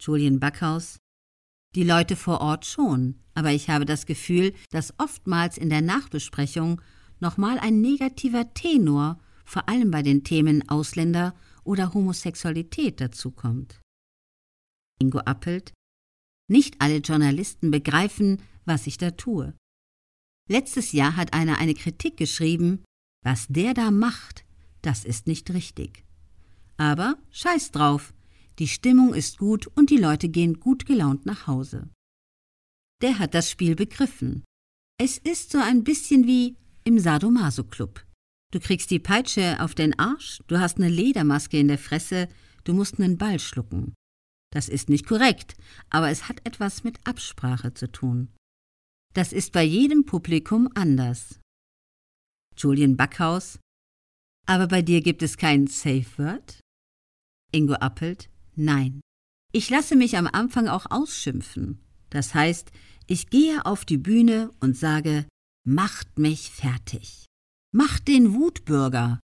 Julian Backhaus. Die Leute vor Ort schon, aber ich habe das Gefühl, dass oftmals in der Nachbesprechung nochmal ein negativer Tenor, vor allem bei den Themen Ausländer oder Homosexualität dazukommt. Ingo Appelt. Nicht alle Journalisten begreifen, was ich da tue. Letztes Jahr hat einer eine Kritik geschrieben, was der da macht, das ist nicht richtig. Aber scheiß drauf, die Stimmung ist gut und die Leute gehen gut gelaunt nach Hause. Der hat das Spiel begriffen. Es ist so ein bisschen wie im Sadomaso-Club. Du kriegst die Peitsche auf den Arsch, du hast eine Ledermaske in der Fresse, du musst einen Ball schlucken. Das ist nicht korrekt, aber es hat etwas mit Absprache zu tun. Das ist bei jedem Publikum anders. Julian Backhaus. Aber bei dir gibt es kein Safe Word? Ingo Appelt. Nein. Ich lasse mich am Anfang auch ausschimpfen. Das heißt, ich gehe auf die Bühne und sage, macht mich fertig. Macht den Wutbürger.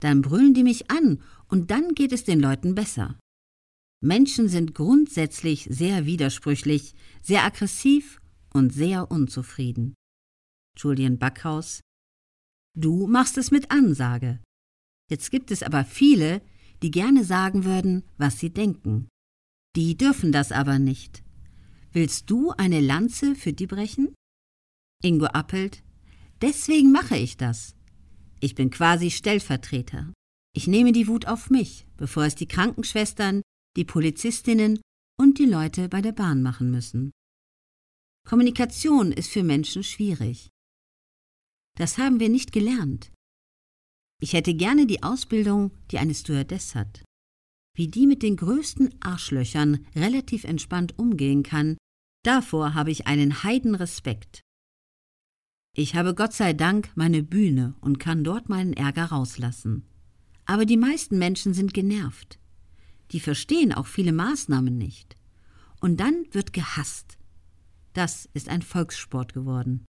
Dann brüllen die mich an und dann geht es den Leuten besser. Menschen sind grundsätzlich sehr widersprüchlich, sehr aggressiv und sehr unzufrieden. Julian Backhaus Du machst es mit Ansage. Jetzt gibt es aber viele, die gerne sagen würden, was sie denken. Die dürfen das aber nicht. Willst du eine Lanze für die brechen? Ingo Appelt Deswegen mache ich das. Ich bin quasi Stellvertreter. Ich nehme die Wut auf mich, bevor es die Krankenschwestern, die Polizistinnen und die Leute bei der Bahn machen müssen. Kommunikation ist für Menschen schwierig. Das haben wir nicht gelernt. Ich hätte gerne die Ausbildung, die eine Stewardess hat. Wie die mit den größten Arschlöchern relativ entspannt umgehen kann, davor habe ich einen Heidenrespekt. Ich habe Gott sei Dank meine Bühne und kann dort meinen Ärger rauslassen. Aber die meisten Menschen sind genervt. Die verstehen auch viele Maßnahmen nicht. Und dann wird gehasst. Das ist ein Volkssport geworden.